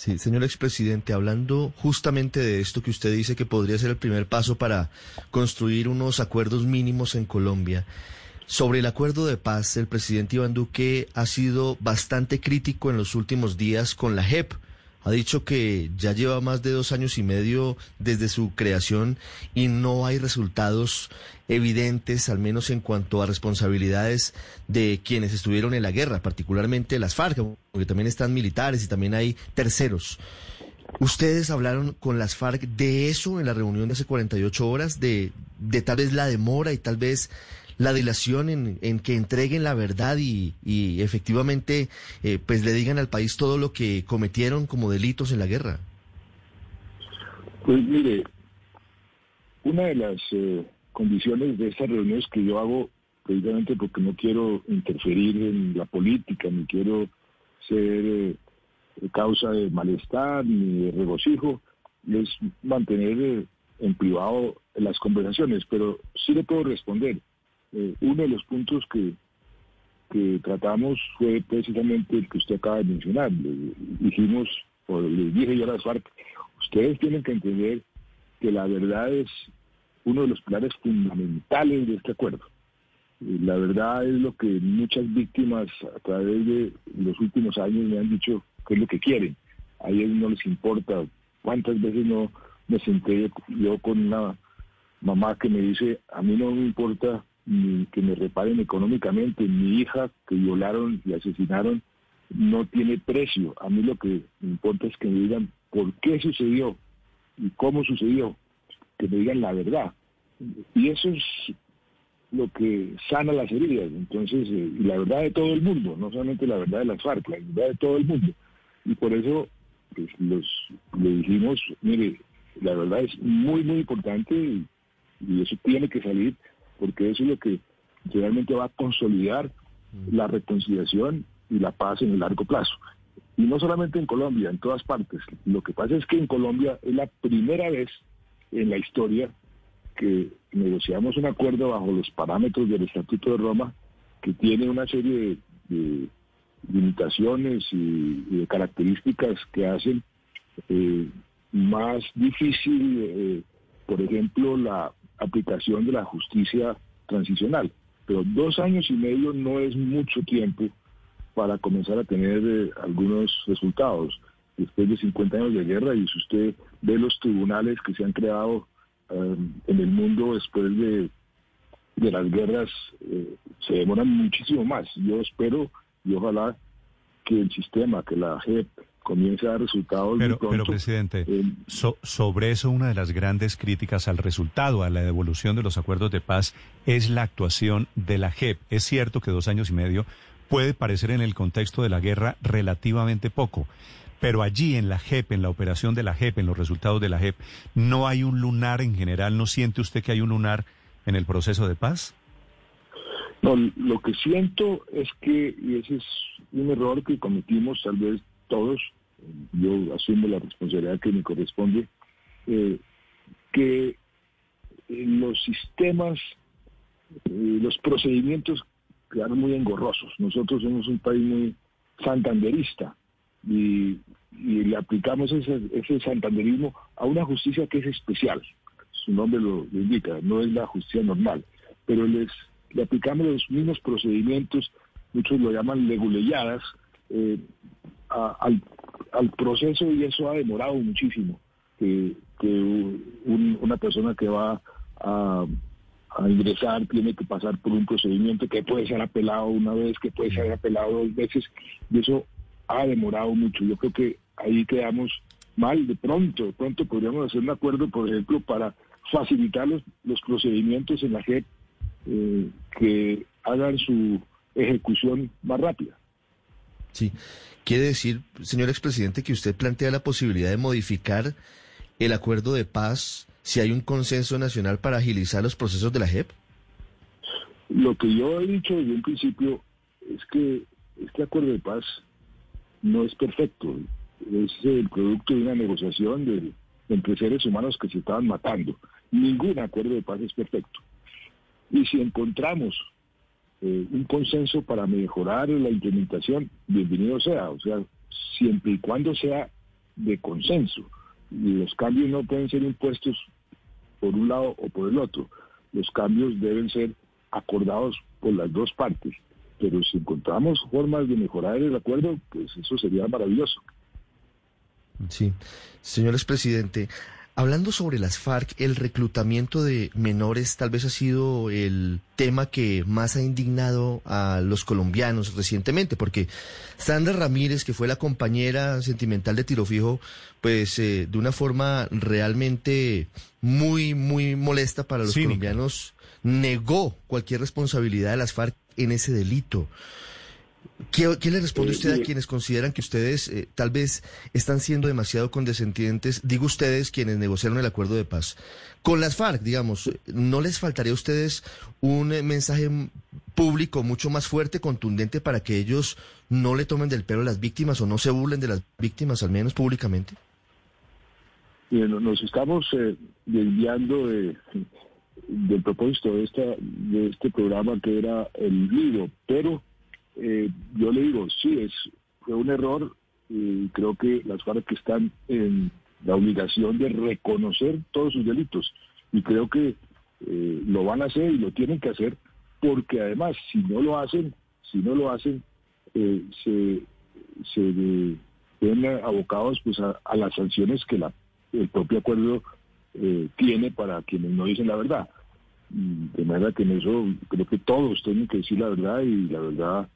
Sí, señor expresidente, hablando justamente de esto que usted dice que podría ser el primer paso para construir unos acuerdos mínimos en Colombia. Sobre el acuerdo de paz, el presidente Iván Duque ha sido bastante crítico en los últimos días con la JEP ha dicho que ya lleva más de dos años y medio desde su creación y no hay resultados evidentes, al menos en cuanto a responsabilidades de quienes estuvieron en la guerra, particularmente las FARC, porque también están militares y también hay terceros. ¿Ustedes hablaron con las FARC de eso en la reunión de hace 48 horas, de, de tal vez la demora y tal vez la dilación en, que entreguen la verdad y, efectivamente eh, pues le digan al país todo lo que cometieron como delitos en la guerra? Pues mire, una de las eh, condiciones de estas reuniones que yo hago, precisamente porque no quiero interferir en la política, ni quiero ser eh, causa de malestar ni de regocijo, es mantener en privado las conversaciones, pero sí le puedo responder. Eh, uno de los puntos que, tratamos fue precisamente el que usted acaba de mencionar. Le dijimos, o les dije yo a las FARC, ustedes tienen que entender que la verdad es uno de los pilares fundamentales de este acuerdo. La verdad es lo que muchas víctimas a través de los últimos años me han dicho que es lo que quieren. A ellos no les importa cuántas veces no me senté yo con una mamá que me dice, a mí no me importa ni que me reparen económicamente. Mi hija que violaron y asesinaron no tiene precio. A mí lo que me importa es que me digan por qué sucedió y cómo sucedió, que me digan la verdad. Y eso es lo que sana las heridas. Entonces, eh, y la verdad de todo el mundo, no solamente la verdad de las FARC, la verdad de todo el mundo. Y por eso pues, los, le dijimos, mire, la verdad es muy, muy importante y eso tiene que salir porque eso es lo que realmente va a consolidar mm. la reconciliación y la paz en el largo plazo. Y no solamente en Colombia, en todas partes. Lo que pasa es que en Colombia es la primera vez en la historia que negociamos un acuerdo bajo los parámetros del Estatuto de Roma que tiene una serie de, limitaciones y, de características que hacen eh, más difícil, eh, por ejemplo, la aplicación de la justicia transicional. Pero dos años y medio no es mucho tiempo para comenzar a tener eh, algunos resultados. Después de 50 años de guerra, y si usted ve los tribunales que se han creado um, en el mundo después de, de las guerras, eh, se demoran muchísimo más. Yo espero y ojalá que el sistema, que la JEP, comience a dar resultados. Pero, pero presidente, sobre eso una de las grandes críticas al resultado, a la devolución de los acuerdos de paz, es la actuación de la JEP. Es cierto que dos años y medio puede parecer en el contexto de la guerra relativamente poco, pero allí en la JEP, en la operación de la JEP, en los resultados de la JEP, ¿no hay un lunar en general? ¿No siente usted que hay un lunar en el proceso de paz? No, lo que siento es que, y ese es un error que cometimos tal vez todos, yo asumo la responsabilidad que me corresponde, eh, que los sistemas, eh, los procedimientos quedaron muy engorrosos. Nosotros somos un país muy santanderista y, le aplicamos ese, santanderismo a una justicia que es especial. Su nombre lo, indica, no es la justicia normal, pero les, le aplicamos los mismos procedimientos, muchos lo llaman leguleyadas, eh, al, proceso y eso ha demorado muchísimo. Que, una persona que va a, ingresar tiene que pasar por un procedimiento que puede ser apelado una vez, que puede ser apelado dos veces, y eso ha demorado mucho. Yo creo que ahí quedamos mal. De pronto, de pronto podríamos hacer un acuerdo, por ejemplo, para facilitar los, los procedimientos en la JEP eh, que hagan su ejecución más rápida. Sí. Quiere decir, señor expresidente, que usted plantea la posibilidad de modificar el acuerdo de paz si hay un consenso nacional para agilizar los procesos de la JEP? Lo que yo he dicho desde un principio es que este acuerdo de paz no es perfecto. Es el producto de una negociación de, entre seres humanos que se estaban matando. Ningún acuerdo de paz es perfecto. Y si encontramos eh, un consenso para mejorar la implementación, bienvenido sea, o sea, siempre y cuando sea de consenso. Los cambios no pueden ser impuestos por un lado o por el otro. Los cambios deben ser acordados por las dos partes. Pero si encontramos formas de mejorar el acuerdo, pues eso sería maravilloso. Sí. Señor expresidente, Hablando sobre las FARC, el reclutamiento de menores tal vez ha sido el tema que más ha indignado a los colombianos recientemente, porque Sandra Ramírez, que fue la compañera sentimental de Tiro Fijo, pues eh, de una forma realmente muy, muy molesta para los colombianos, negó cualquier responsabilidad de las FARC en ese delito. ¿Qué, le responde usted a eh, quienes consideran que ustedes eh, tal vez están siendo demasiado condescendientes? Digo ustedes quienes negociaron el acuerdo de paz. Con las FARC, digamos, ¿no les faltaría a ustedes un eh, mensaje público mucho más fuerte, contundente, para que ellos no le tomen del pelo a las víctimas o no se burlen de las víctimas, al menos públicamente? nos estamos desviando de, del propósito de, esta, de este programa que era el libro, pero eh, yo le digo, sí, es, fue un error y creo que las FARC están en la obligación de reconocer todos sus delitos y creo que eh, lo van a hacer y lo tienen que hacer porque además si no lo hacen, si no lo hacen, eh, se, se ven abocados pues a, las sanciones que la, el propio acuerdo tiene para quienes no dicen la verdad. De manera que en eso creo que todos tienen que decir la verdad y la verdad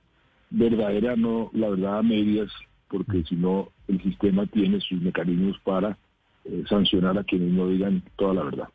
verdadera, no la verdad a medias, porque si no el sistema tiene sus mecanismos para eh, sancionar a quienes no digan toda la verdad.